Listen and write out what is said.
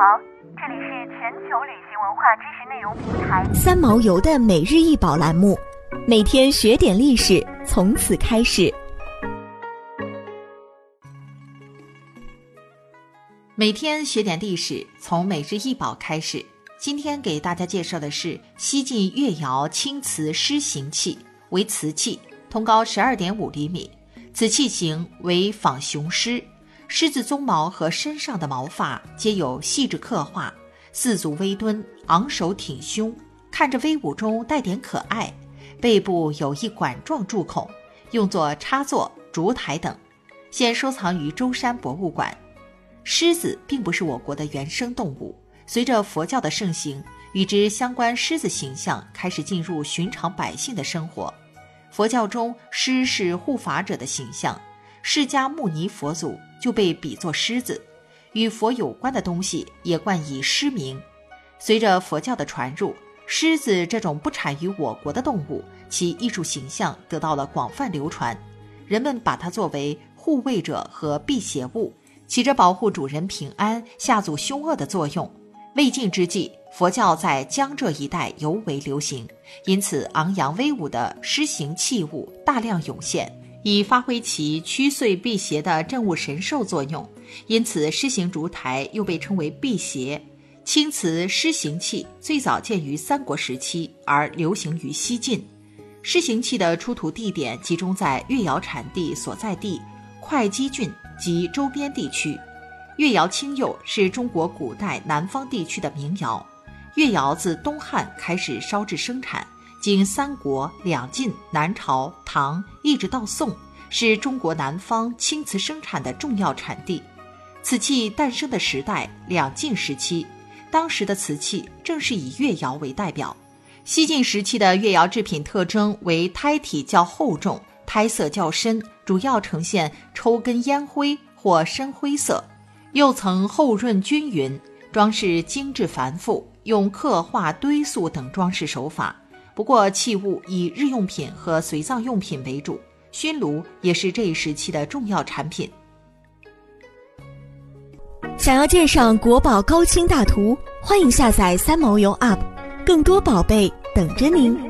好，这里是全球旅行文化知识内容平台三毛游的每日一宝栏目，每天学点历史，从此开始。每天学点历史，从每日一宝开始。今天给大家介绍的是西晋越窑青瓷狮形器，为瓷器，通高十二点五厘米。此器形为仿雄狮，狮子鬃毛和身上的毛发皆有细致刻画，四足微蹲，昂首挺胸，看着威武中带点可爱。背部有一管状柱孔，用作插座、烛台等，现收藏于舟山博物馆。狮子并不是我国的原生动物。随着佛教的盛行，与之相关狮子形象开始进入寻常百姓的生活。佛教中，狮是护法者的形象，释迦牟尼佛祖就被比作狮子，与佛有关的东西也冠以狮名。随着佛教的传入，狮子这种不产于我国的动物，其艺术形象得到了广泛流传，人们把它作为护卫者和辟邪物，起着保护主人平安、下阻凶恶的作用。魏晋之际，佛教在江浙一带尤为流行，因此昂扬威武的狮形器物大量涌现，以发挥其驱祟辟邪的镇物神兽作用。因此，狮形烛台又被称为辟邪。青瓷狮形器最早见于三国时期，而流行于西晋。狮形器的出土地点集中在越窑产地所在地会稽郡及周边地区。越窑青釉是中国古代南方地区的民窑，越窑自东汉开始烧制生产，经三国、两晋、南朝、唐一直到宋，是中国南方青瓷生产的重要产地。瓷器诞生的时代两晋时期，当时的瓷器正是以越窑为代表。西晋时期的越窑制品特征为胎体较厚重，胎色较深，主要呈现抽根烟灰或深灰色。釉层厚润均匀，装饰精致繁复，用刻画、堆塑等装饰手法。不过，器物以日用品和随葬用品为主，熏炉也是这一时期的重要产品。想要鉴赏国宝高清大图，欢迎下载三毛游 App，更多宝贝等着您。